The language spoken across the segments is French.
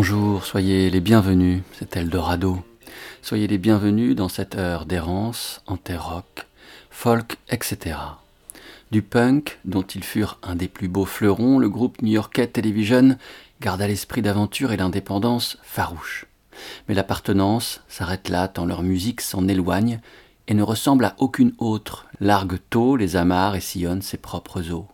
Bonjour, soyez les bienvenus, c'est Eldorado. Soyez les bienvenus dans cette heure d'errance en terre rock, folk, etc. Du punk, dont ils furent un des plus beaux fleurons, le groupe new-yorkais Television garda l'esprit d'aventure et l'indépendance farouche. Mais l'appartenance s'arrête là tant leur musique s'en éloigne et ne ressemble à aucune autre, largue tôt les amarres et sillonne ses propres eaux.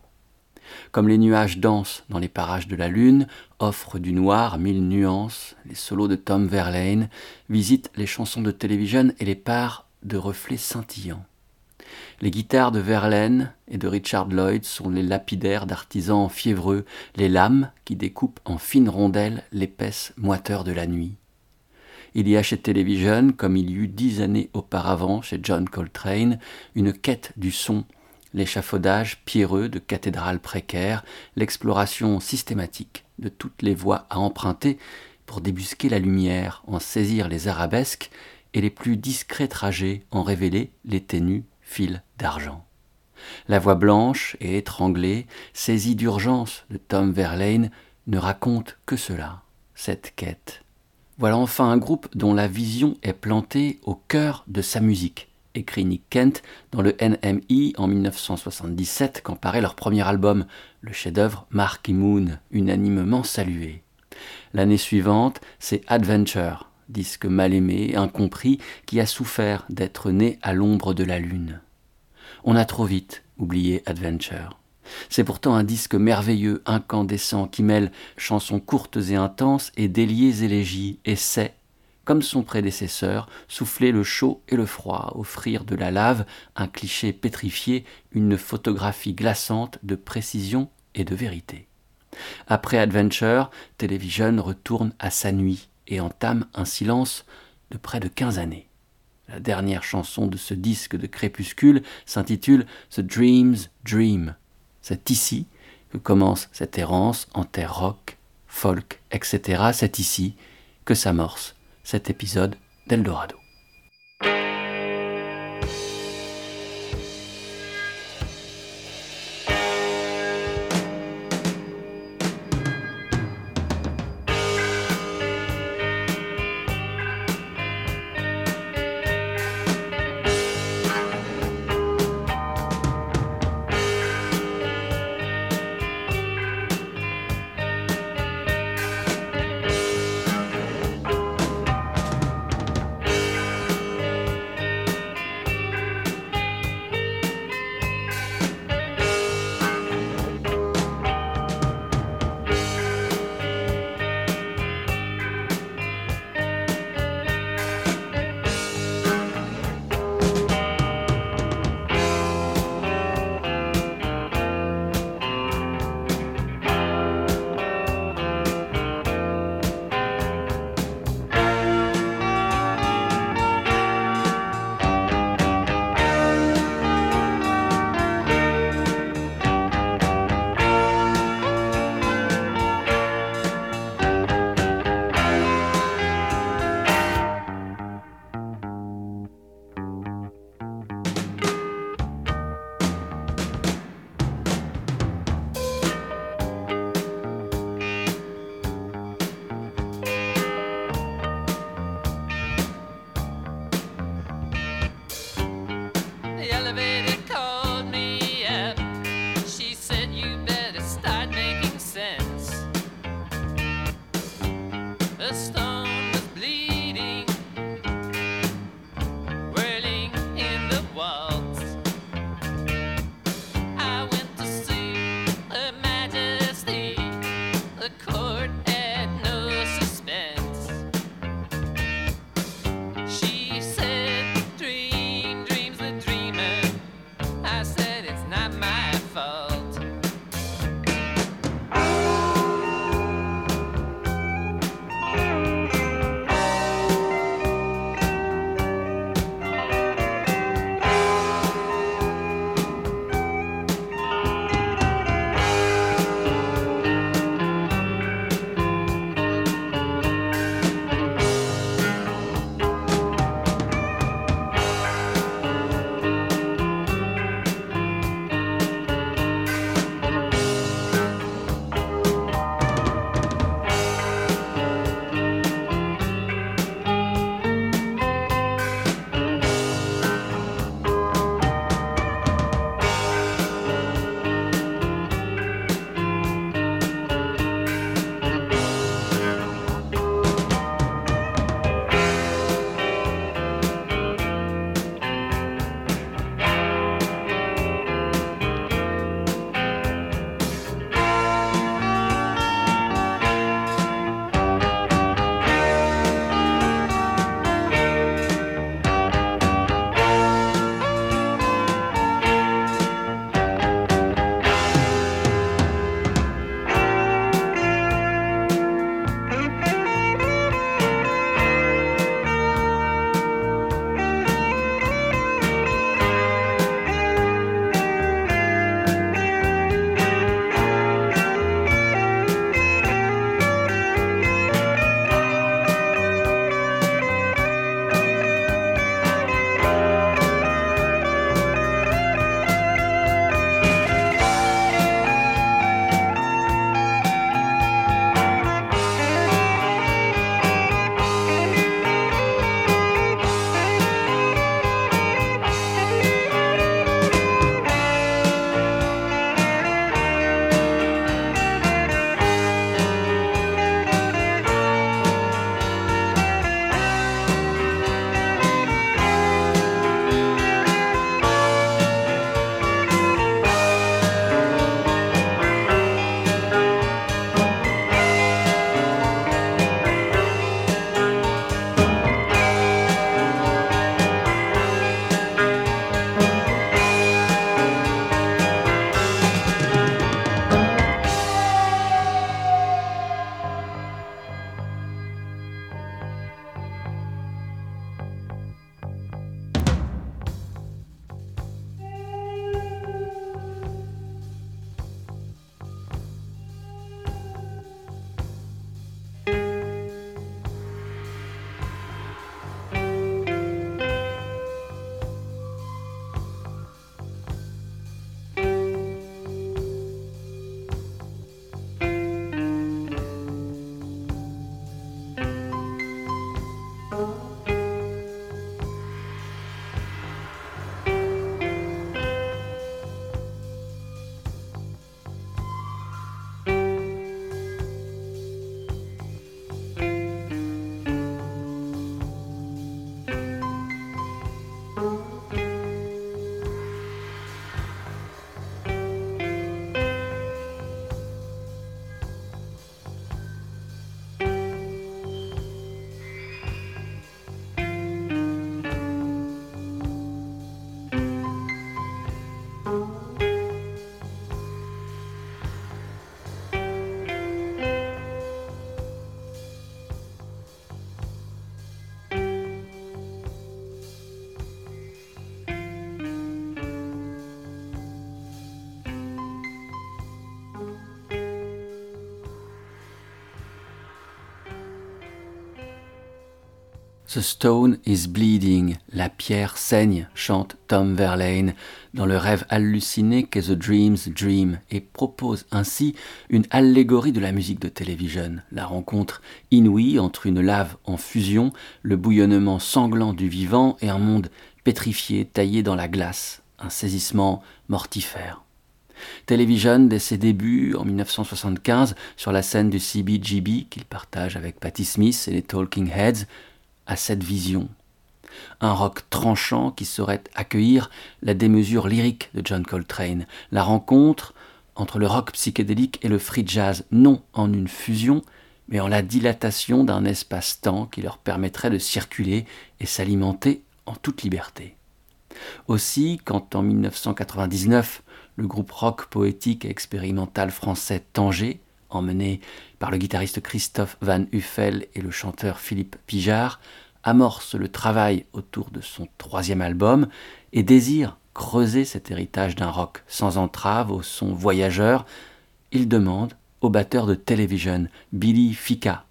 Comme les nuages dansent dans les parages de la lune, offrent du noir mille nuances, les solos de Tom Verlaine visitent les chansons de télévision et les parts de reflets scintillants. Les guitares de Verlaine et de Richard Lloyd sont les lapidaires d'artisans fiévreux, les lames qui découpent en fines rondelles l'épaisse moiteur de la nuit. Il y a chez Television, comme il y eut dix années auparavant chez John Coltrane, une quête du son l'échafaudage pierreux de cathédrales précaires, l'exploration systématique de toutes les voies à emprunter pour débusquer la lumière, en saisir les arabesques et les plus discrets trajets en révéler les ténus fils d'argent. La voix blanche et étranglée, saisie d'urgence de Tom Verlaine, ne raconte que cela, cette quête. Voilà enfin un groupe dont la vision est plantée au cœur de sa musique, écrit Nick Kent dans le NMI en 1977 quand paraît leur premier album, le chef-d'œuvre Marky Moon, unanimement salué. L'année suivante, c'est Adventure, disque mal aimé, incompris, qui a souffert d'être né à l'ombre de la lune. On a trop vite oublié Adventure. C'est pourtant un disque merveilleux, incandescent, qui mêle chansons courtes et intenses et déliées élégies, c'est, comme son prédécesseur, souffler le chaud et le froid, offrir de la lave, un cliché pétrifié, une photographie glaçante de précision et de vérité. Après Adventure, Television retourne à sa nuit et entame un silence de près de quinze années. La dernière chanson de ce disque de crépuscule s'intitule The Dream's Dream. C'est ici que commence cette errance en terre rock, folk, etc. C'est ici que s'amorce cet épisode d'Eldorado. The Stone is Bleeding, la pierre saigne, chante Tom Verlaine dans le rêve halluciné qu'est The Dream's Dream et propose ainsi une allégorie de la musique de télévision, la rencontre inouïe entre une lave en fusion, le bouillonnement sanglant du vivant et un monde pétrifié, taillé dans la glace, un saisissement mortifère. Television, dès ses débuts en 1975, sur la scène du CBGB qu'il partage avec Patti Smith et les Talking Heads, a cette vision. Un rock tranchant qui saurait accueillir la démesure lyrique de John Coltrane, la rencontre entre le rock psychédélique et le free jazz, non en une fusion, mais en la dilatation d'un espace-temps qui leur permettrait de circuler et s'alimenter en toute liberté. Aussi, quand en 1999, le groupe rock poétique et expérimental français Tanger, emmené par le guitariste Christophe Van Huffel et le chanteur Philippe Pijard, amorce le travail autour de son troisième album et désire creuser cet héritage d'un rock sans entrave au son voyageur, il demande au batteur de télévision, Billy Fika,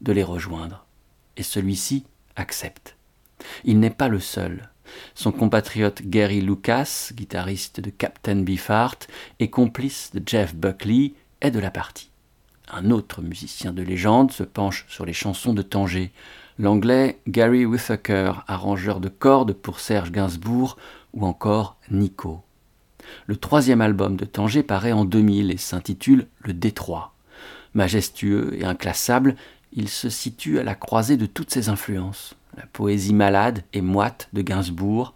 de les rejoindre. Et celui-ci accepte. Il n'est pas le seul. Son compatriote Gary Lucas, guitariste de Captain Beefheart et complice de Jeff Buckley, est de la partie. Un autre musicien de légende se penche sur les chansons de Tanger. L'anglais Gary Whittaker, arrangeur de cordes pour Serge Gainsbourg ou encore Nico. Le troisième album de Tanger paraît en 2000 et s'intitule Le Détroit. Majestueux et inclassable, il se situe à la croisée de toutes ses influences la poésie malade et moite de Gainsbourg,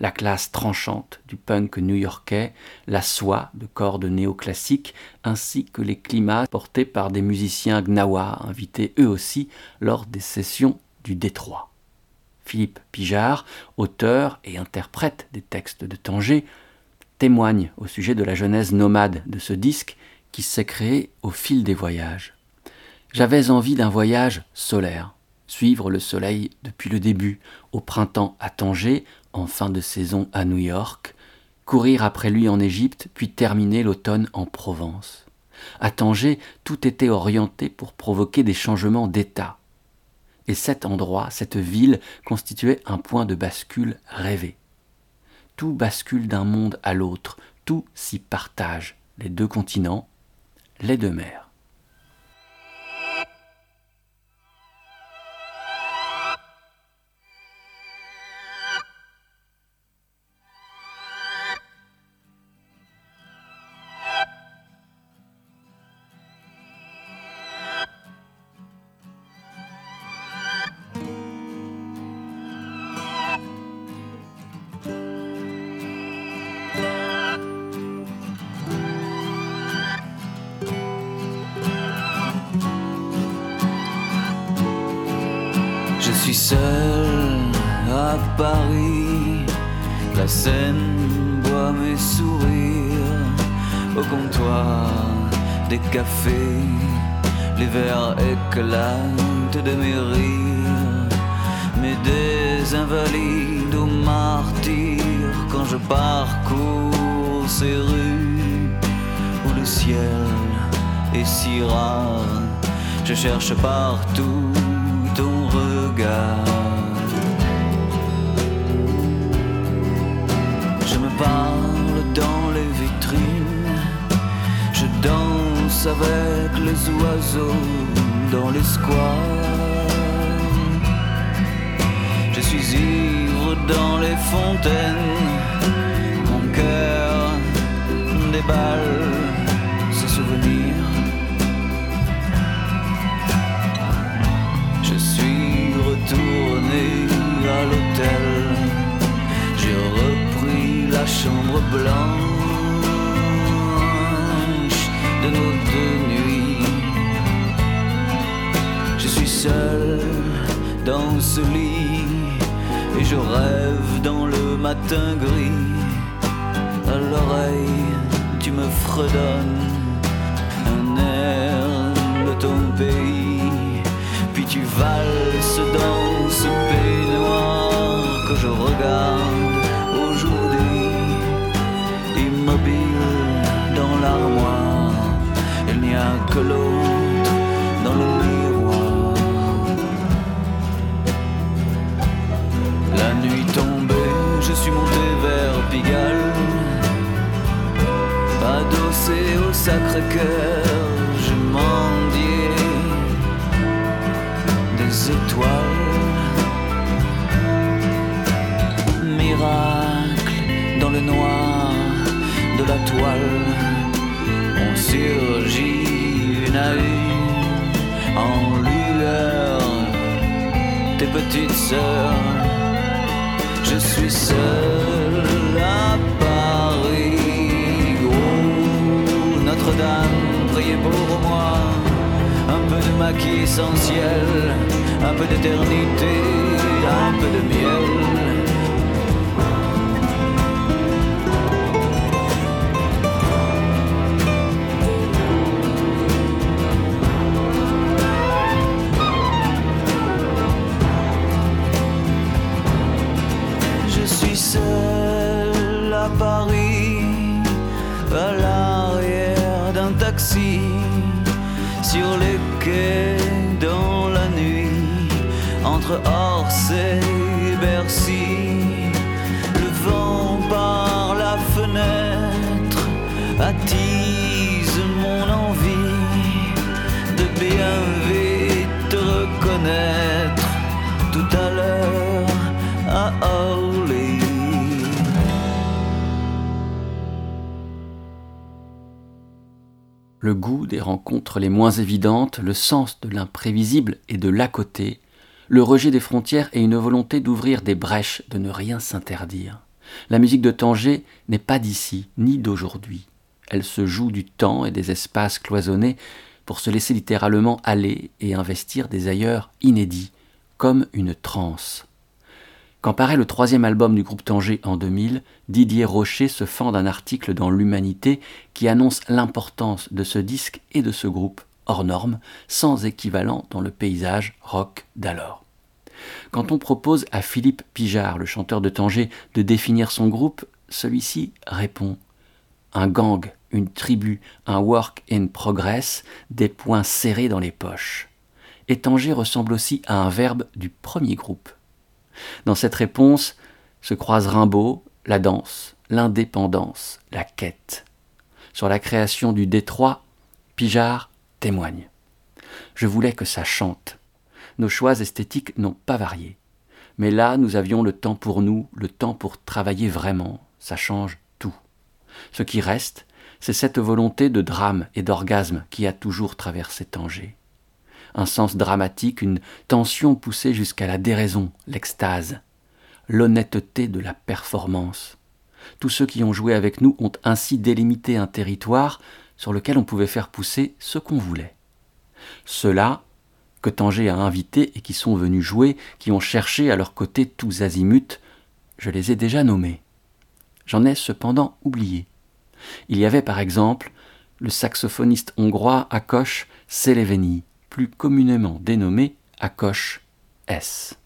la classe tranchante du punk new-yorkais, la soie de cordes néoclassiques, ainsi que les climats portés par des musiciens gnawa invités eux aussi lors des sessions du Détroit. Philippe Pijard, auteur et interprète des textes de Tanger, témoigne au sujet de la genèse nomade de ce disque qui s'est créé au fil des voyages. J'avais envie d'un voyage solaire, suivre le soleil depuis le début, au printemps à Tanger, en fin de saison à New York, courir après lui en Égypte, puis terminer l'automne en Provence. À Tanger, tout était orienté pour provoquer des changements d'état. Et cet endroit, cette ville, constituait un point de bascule rêvé. Tout bascule d'un monde à l'autre, tout s'y partage, les deux continents, les deux mers. Les verres éclatent de mes rires, mais des invalides aux martyrs quand je parcours ces rues où le ciel est si rare, je cherche partout ton regard. Parle dans les vitrines, je danse avec les oiseaux dans les squares. Je suis ivre dans les fontaines, mon cœur déballe chambre blanche de nos deux nuits. Je suis seul dans ce lit et je rêve dans le matin gris. À l'oreille, tu me fredonnes un air de ton pays. Puis tu valses dans ce peignoir que je regarde adossé au Sacré-Cœur, je mendiais des étoiles. Miracle dans le noir de la toile, on surgit une à une en lueur tes petites sœurs. Je suis seul pour moi. Un peu de maquis essentiel, un peu d'éternité, un peu de miel. Je suis seul à Paris, à l'arrière entre Orsay et Bercy. Le vent par la fenêtre attise mon envie de bien te reconnaître tout à l'heure à Orly. Le goût des rencontres les moins évidentes, le sens de l'imprévisible et de l'à côté, le rejet des frontières et une volonté d'ouvrir des brèches, de ne rien s'interdire. La musique de Tanger n'est pas d'ici, ni d'aujourd'hui. Elle se joue du temps et des espaces cloisonnés pour se laisser littéralement aller et investir des ailleurs inédits, comme une transe. Quand paraît le troisième album du groupe Tanger en 2000, Didier Rocher se fend d'un article dans l'Humanité qui annonce l'importance de ce disque et de ce groupe hors norme, sans équivalent dans le paysage rock d'alors. Quand on propose à Philippe Pijard, le chanteur de Tanger, de définir son groupe, celui-ci répond un gang, une tribu, un work in progress, des poings serrés dans les poches. Et Tanger ressemble aussi à un verbe du premier groupe. Dans cette réponse se croisent Rimbaud, la danse, l'indépendance, la quête. Sur la création du Détroit, Pijard Je voulais que ça chante. Nos choix esthétiques n'ont pas varié. Mais là, nous avions le temps pour nous, le temps pour travailler vraiment. Ça change tout. Ce qui reste, c'est cette volonté de drame et d'orgasme qui a toujours traversé Tanger un sens dramatique, une tension poussée jusqu'à la déraison, l'extase, l'honnêteté de la performance. Tous ceux qui ont joué avec nous ont ainsi délimité un territoire sur lequel on pouvait faire pousser ce qu'on voulait. Ceux-là, que Tanger a invités et qui sont venus jouer, qui ont cherché à leur côté tous azimuts, je les ai déjà nommés. J'en ai cependant oublié. Il y avait par exemple le saxophoniste hongrois Akos Seleveni, plus communément dénommé Akos S.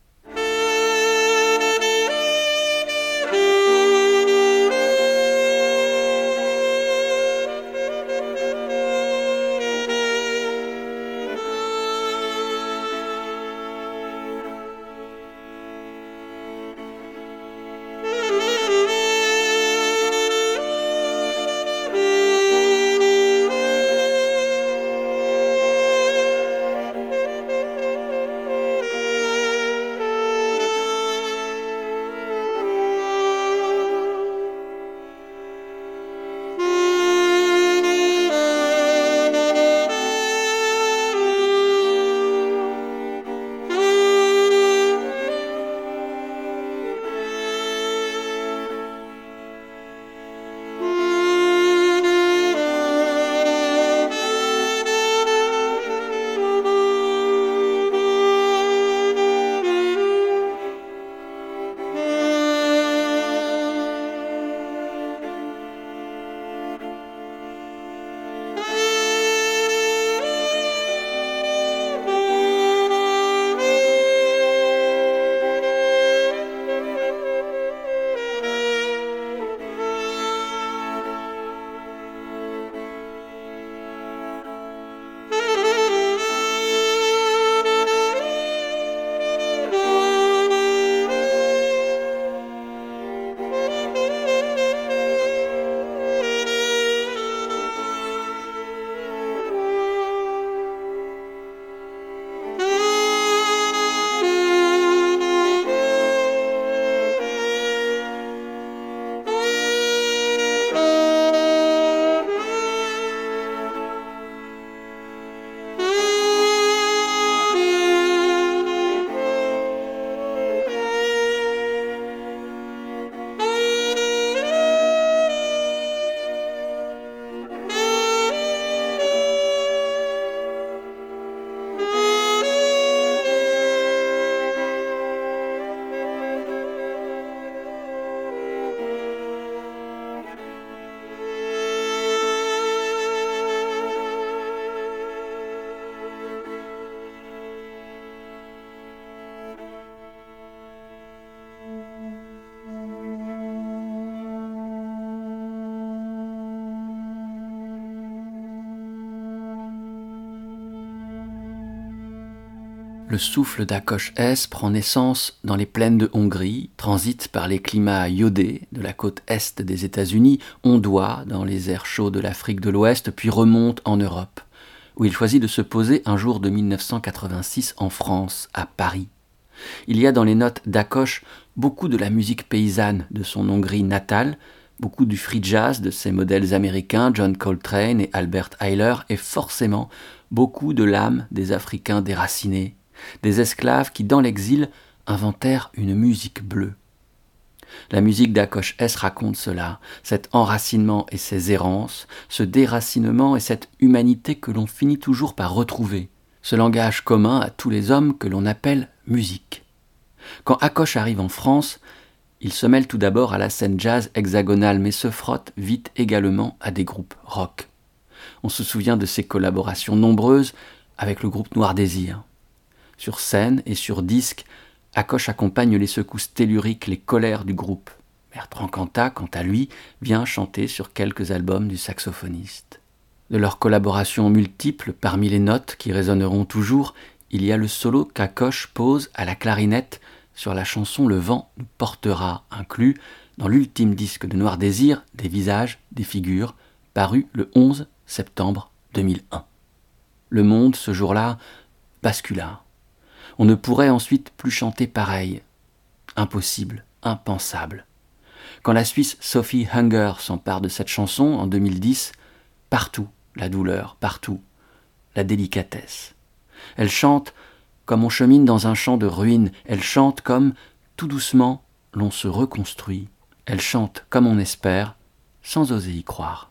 Le souffle d'Akosh S prend naissance dans les plaines de Hongrie, transite par les climats iodés de la côte est des États-Unis, ondoie dans les airs chauds de l'Afrique de l'Ouest, puis remonte en Europe, où il choisit de se poser un jour de 1986 en France, à Paris. Il y a dans les notes d'Akosh beaucoup de la musique paysanne de son Hongrie natale, beaucoup du free jazz de ses modèles américains John Coltrane et Albert Eiler, et forcément beaucoup de l'âme des Africains déracinés des esclaves qui, dans l'exil, inventèrent une musique bleue. La musique d'Akosh S raconte cela, cet enracinement et ces errances, ce déracinement et cette humanité que l'on finit toujours par retrouver, ce langage commun à tous les hommes que l'on appelle musique. Quand Akosh arrive en France, il se mêle tout d'abord à la scène jazz hexagonale mais se frotte vite également à des groupes rock. On se souvient de ses collaborations nombreuses avec le groupe Noir Désir. Sur scène et sur disque, Akoche accompagne les secousses telluriques, les colères du groupe. Bertrand Cantat, quant à lui, vient chanter sur quelques albums du saxophoniste. De leurs collaborations multiples, parmi les notes qui résonneront toujours, il y a le solo qu'Akoche pose à la clarinette sur la chanson Le vent nous portera, inclus dans l'ultime disque de Noir Désir, Des visages, des figures, paru le 11 septembre 2001. Le monde, ce jour-là, bascula. On ne pourrait ensuite plus chanter pareil. Impossible, impensable. Quand la Suisse Sophie Hunger s'empare de cette chanson en 2010, partout la douleur, partout la délicatesse. Elle chante comme on chemine dans un champ de ruines, elle chante comme, tout doucement, l'on se reconstruit, elle chante comme on espère, sans oser y croire.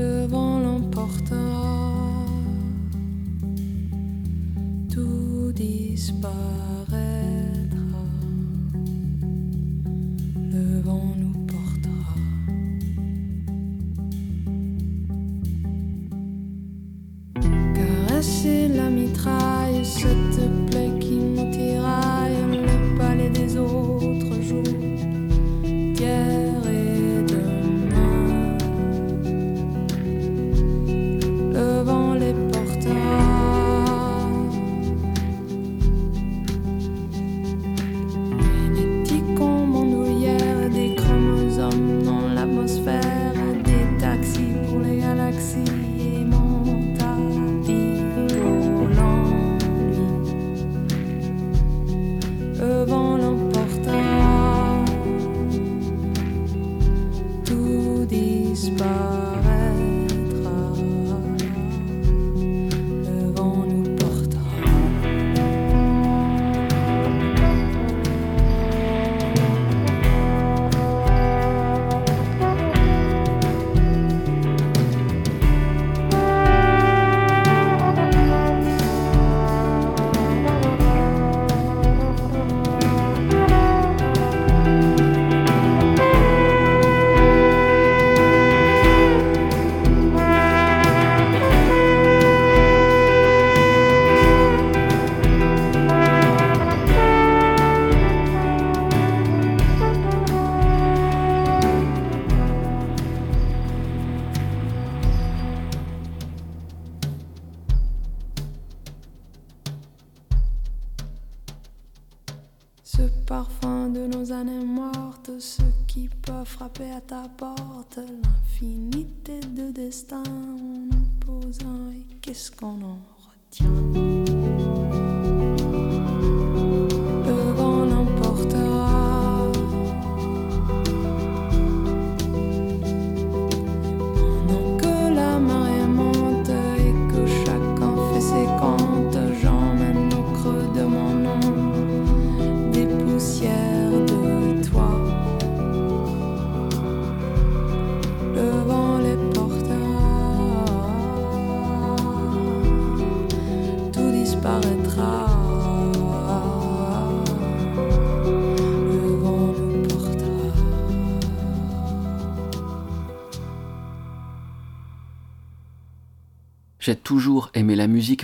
le vent l'emportera, tout disparaîtra, le vent nous portera. Caresser la mitraille. destin en nous et qu'est-ce qu'on en retient?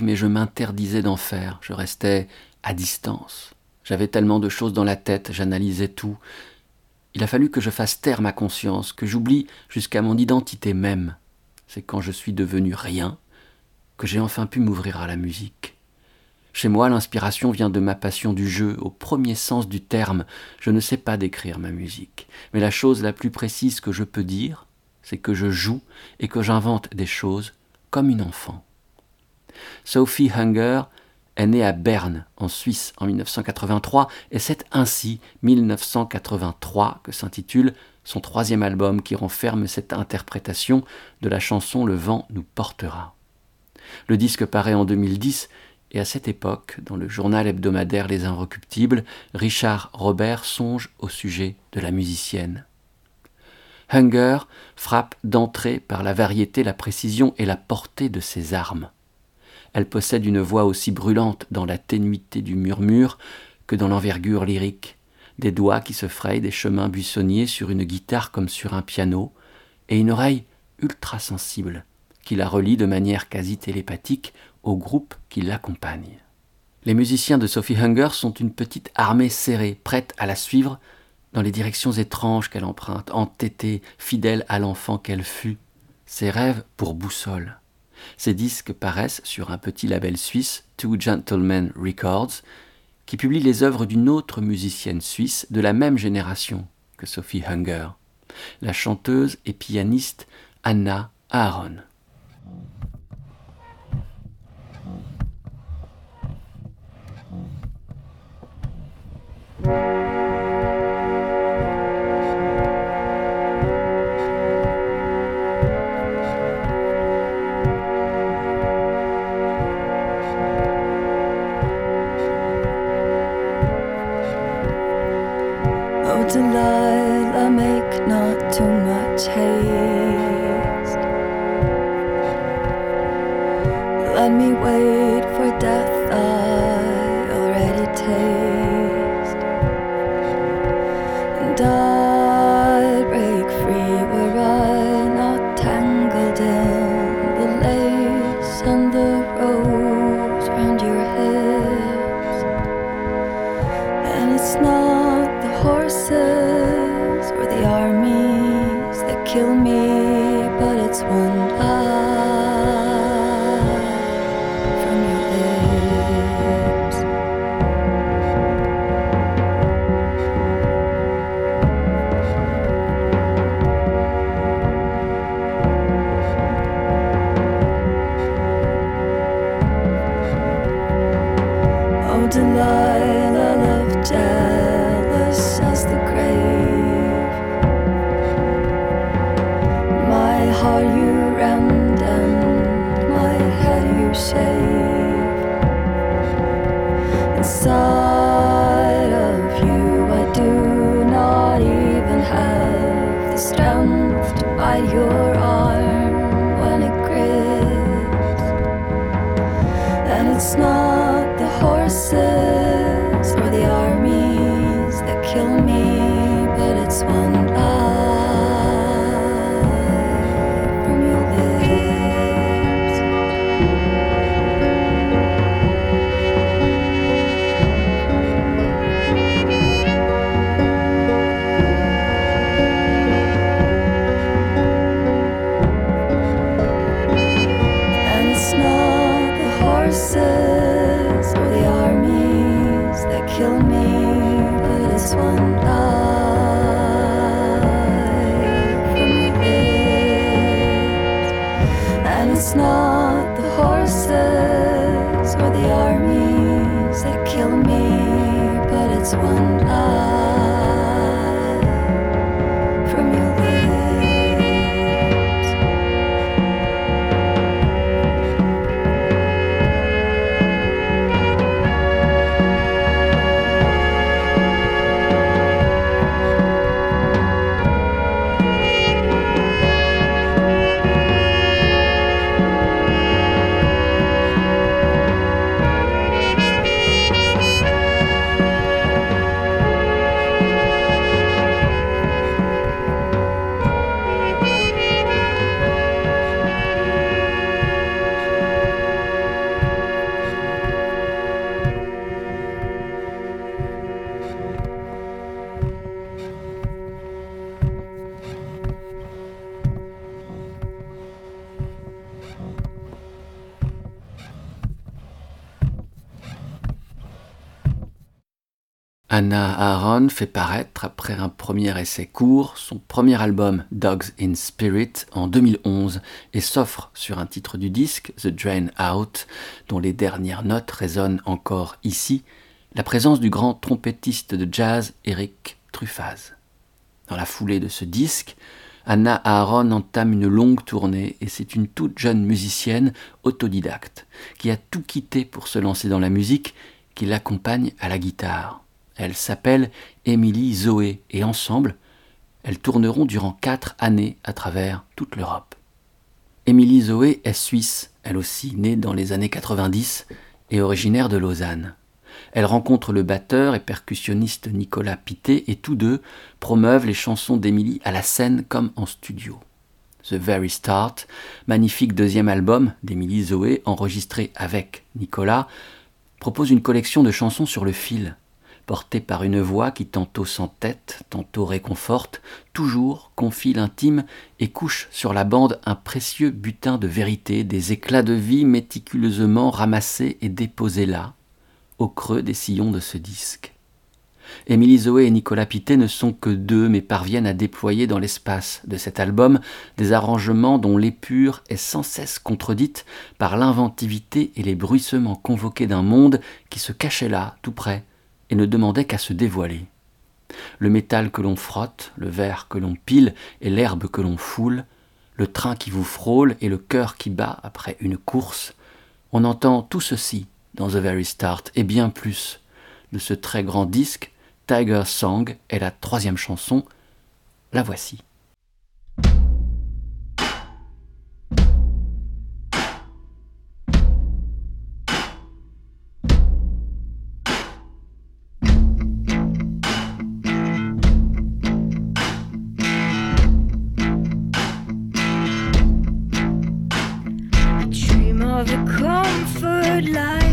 Mais je m'interdisais d'en faire. Je restais à distance. J'avais tellement de choses dans la tête, j'analysais tout. Il a fallu que je fasse taire ma conscience, que j'oublie jusqu'à mon identité même. C'est quand je suis devenu rien que j'ai enfin pu m'ouvrir à la musique. Chez moi, l'inspiration vient de ma passion du jeu, au premier sens du terme. Je ne sais pas décrire ma musique, mais la chose la plus précise que je peux dire, c'est que je joue et que j'invente des choses comme une enfant. Sophie Hunger est née à Berne, en Suisse, en 1983, et c'est ainsi 1983 que s'intitule son troisième album qui renferme cette interprétation de la chanson Le vent nous portera. Le disque paraît en 2010 et à cette époque, dans le journal hebdomadaire Les Inrecuptibles, Richard Robert songe au sujet de la musicienne. Hunger frappe d'entrée par la variété, la précision et la portée de ses armes. Elle possède une voix aussi brûlante dans la ténuité du murmure que dans l'envergure lyrique, des doigts qui se frayent des chemins buissonniers sur une guitare comme sur un piano, et une oreille ultra sensible qui la relie de manière quasi télépathique au groupe qui l'accompagne. Les musiciens de Sophie Hunger sont une petite armée serrée, prête à la suivre dans les directions étranges qu'elle emprunte, entêtée, fidèle à l'enfant qu'elle fut, ses rêves pour boussole. Ces disques paraissent sur un petit label suisse, Two Gentlemen Records, qui publie les œuvres d'une autre musicienne suisse de la même génération que Sophie Hunger, la chanteuse et pianiste Anna Aaron. Kill me, Anna Aaron fait paraître, après un premier essai court, son premier album Dogs in Spirit en 2011 et s'offre sur un titre du disque, The Drain Out, dont les dernières notes résonnent encore ici, la présence du grand trompettiste de jazz Eric Truffaz. Dans la foulée de ce disque, Anna Aaron entame une longue tournée et c'est une toute jeune musicienne autodidacte qui a tout quitté pour se lancer dans la musique qui l'accompagne à la guitare. Elle s'appelle Émilie Zoé et ensemble, elles tourneront durant quatre années à travers toute l'Europe. Émilie Zoé est suisse, elle aussi née dans les années 90 et originaire de Lausanne. Elle rencontre le batteur et percussionniste Nicolas Pité et tous deux promeuvent les chansons d'Émilie à la scène comme en studio. The Very Start, magnifique deuxième album d'Émilie Zoé enregistré avec Nicolas, propose une collection de chansons sur le fil porté par une voix qui tantôt s'entête, tantôt réconforte, toujours confie l'intime et couche sur la bande un précieux butin de vérité, des éclats de vie méticuleusement ramassés et déposés là, au creux des sillons de ce disque. Émilie Zoé et Nicolas Pité ne sont que deux, mais parviennent à déployer dans l'espace de cet album des arrangements dont l'épure est sans cesse contredite par l'inventivité et les bruissements convoqués d'un monde qui se cachait là, tout près, et ne demandait qu'à se dévoiler. Le métal que l'on frotte, le verre que l'on pile et l'herbe que l'on foule, le train qui vous frôle et le cœur qui bat après une course, on entend tout ceci dans The Very Start et bien plus. De ce très grand disque, Tiger Song est la troisième chanson. La voici. comfort light.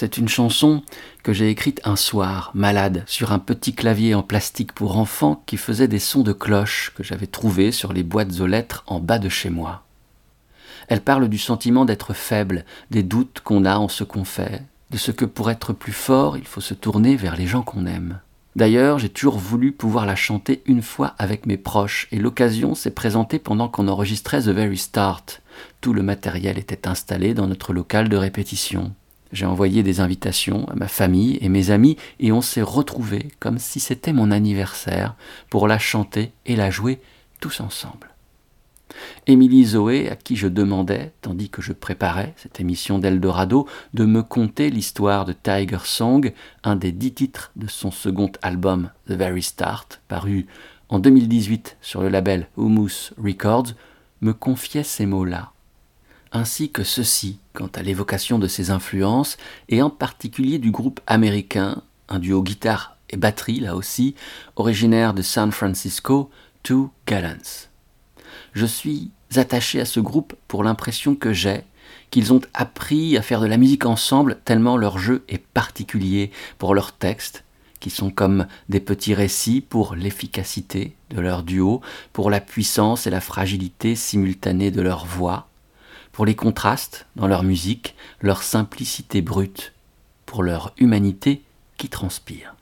C'est une chanson que j'ai écrite un soir, malade, sur un petit clavier en plastique pour enfants qui faisait des sons de cloche que j'avais trouvé sur les boîtes aux lettres en bas de chez moi. Elle parle du sentiment d'être faible, des doutes qu'on a en ce qu'on fait, de ce que pour être plus fort, il faut se tourner vers les gens qu'on aime. D'ailleurs, j'ai toujours voulu pouvoir la chanter une fois avec mes proches, et l'occasion s'est présentée pendant qu'on enregistrait The Very Start. Tout le matériel était installé dans notre local de répétition. J'ai envoyé des invitations à ma famille et mes amis, et on s'est retrouvés comme si c'était mon anniversaire pour la chanter et la jouer tous ensemble. Émilie Zoé, à qui je demandais, tandis que je préparais cette émission d'Eldorado, de me conter l'histoire de Tiger Song, un des dix titres de son second album The Very Start, paru en 2018 sur le label Humus Records, me confiait ces mots-là, ainsi que ceci quant à l'évocation de ses influences, et en particulier du groupe américain, un duo guitare et batterie là aussi, originaire de San Francisco, Two Gallants. Je suis attaché à ce groupe pour l'impression que j'ai qu'ils ont appris à faire de la musique ensemble tellement leur jeu est particulier pour leurs textes, qui sont comme des petits récits pour l'efficacité de leur duo, pour la puissance et la fragilité simultanée de leur voix, pour les contrastes dans leur musique, leur simplicité brute, pour leur humanité qui transpire.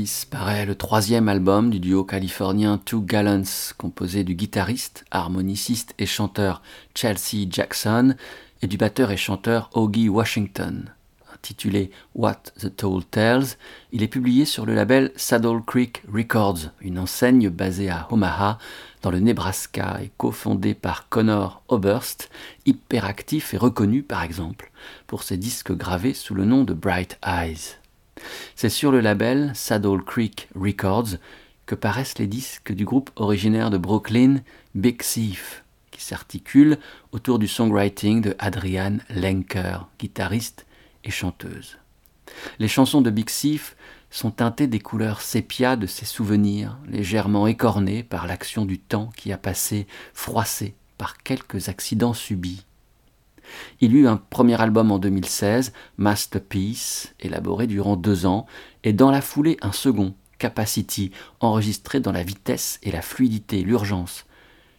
2006 paraît le troisième album du duo californien Two Gallants, composé du guitariste, harmoniciste et chanteur Chelsea Jackson et du batteur et chanteur Augie Washington. Intitulé What the Toll Tells, il est publié sur le label Saddle Creek Records, une enseigne basée à Omaha, dans le Nebraska et cofondée par Connor Oberst, hyperactif et reconnu par exemple pour ses disques gravés sous le nom de Bright Eyes. C'est sur le label Saddle Creek Records que paraissent les disques du groupe originaire de Brooklyn, Big Thief, qui s'articule autour du songwriting de Adrienne Lenker, guitariste et chanteuse. Les chansons de Big Thief sont teintées des couleurs sépia de ses souvenirs, légèrement écornés par l'action du temps qui a passé, froissé par quelques accidents subis. Il eut un premier album en 2016, Masterpiece, élaboré durant deux ans, et dans la foulée un second, Capacity, enregistré dans la vitesse et la fluidité, l'urgence,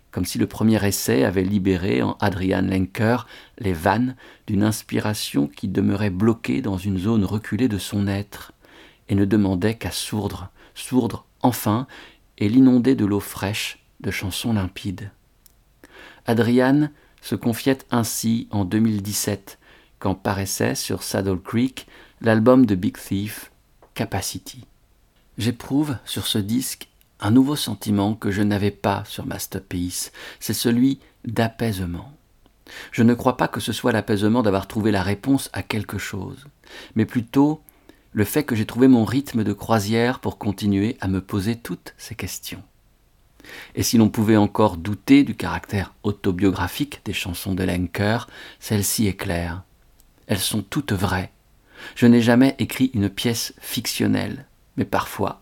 comme si le premier essai avait libéré en Adrian Lenker les vannes d'une inspiration qui demeurait bloquée dans une zone reculée de son être, et ne demandait qu'à sourdre, sourdre enfin, et l'inonder de l'eau fraîche de chansons limpides. Adrian se confiait ainsi en 2017, quand paraissait sur Saddle Creek l'album de Big Thief, Capacity. J'éprouve sur ce disque un nouveau sentiment que je n'avais pas sur Masterpiece, c'est celui d'apaisement. Je ne crois pas que ce soit l'apaisement d'avoir trouvé la réponse à quelque chose, mais plutôt le fait que j'ai trouvé mon rythme de croisière pour continuer à me poser toutes ces questions. Et si l'on pouvait encore douter du caractère autobiographique des chansons de Lenker, celle-ci est claire. Elles sont toutes vraies. Je n'ai jamais écrit une pièce fictionnelle, mais parfois,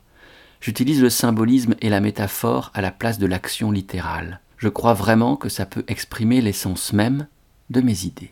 j'utilise le symbolisme et la métaphore à la place de l'action littérale. Je crois vraiment que ça peut exprimer l'essence même de mes idées.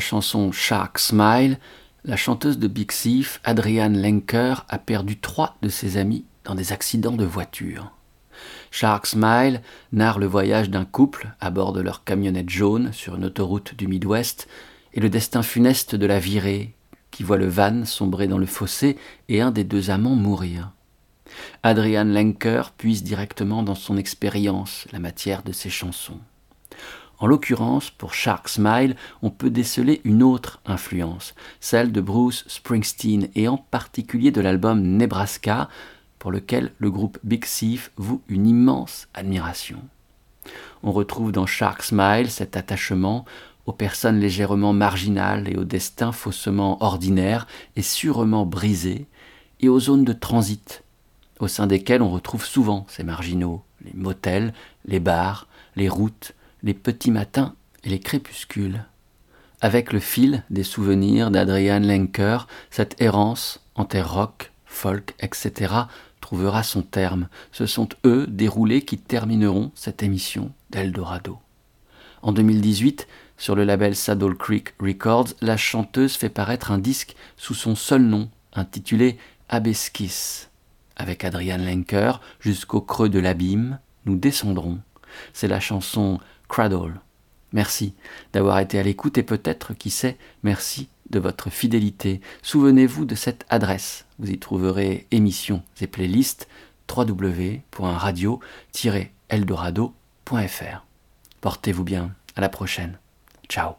Chanson Shark Smile, la chanteuse de Big Thief, Adrienne Lenker, a perdu trois de ses amis dans des accidents de voiture. Shark Smile narre le voyage d'un couple à bord de leur camionnette jaune sur une autoroute du Midwest et le destin funeste de la virée qui voit le van sombrer dans le fossé et un des deux amants mourir. Adrian Lenker puise directement dans son expérience la matière de ses chansons. En l'occurrence, pour Shark Smile, on peut déceler une autre influence, celle de Bruce Springsteen et en particulier de l'album Nebraska, pour lequel le groupe Big Thief voue une immense admiration. On retrouve dans Shark Smile cet attachement aux personnes légèrement marginales et au destin faussement ordinaire et sûrement brisé, et aux zones de transit, au sein desquelles on retrouve souvent ces marginaux, les motels, les bars, les routes, les petits matins et les crépuscules. Avec le fil des souvenirs d'Adrian Lenker, cette errance en terre rock, folk, etc., trouvera son terme. Ce sont eux, déroulés, qui termineront cette émission d'Eldorado. En 2018, sur le label Saddle Creek Records, la chanteuse fait paraître un disque sous son seul nom, intitulé Abesquis. Avec Adrian Lenker, jusqu'au creux de l'abîme, nous descendrons. C'est la chanson Merci d'avoir été à l'écoute et peut-être, qui sait, merci de votre fidélité. Souvenez-vous de cette adresse. Vous y trouverez émissions et playlists www.radio-eldorado.fr. Portez-vous bien. À la prochaine. Ciao.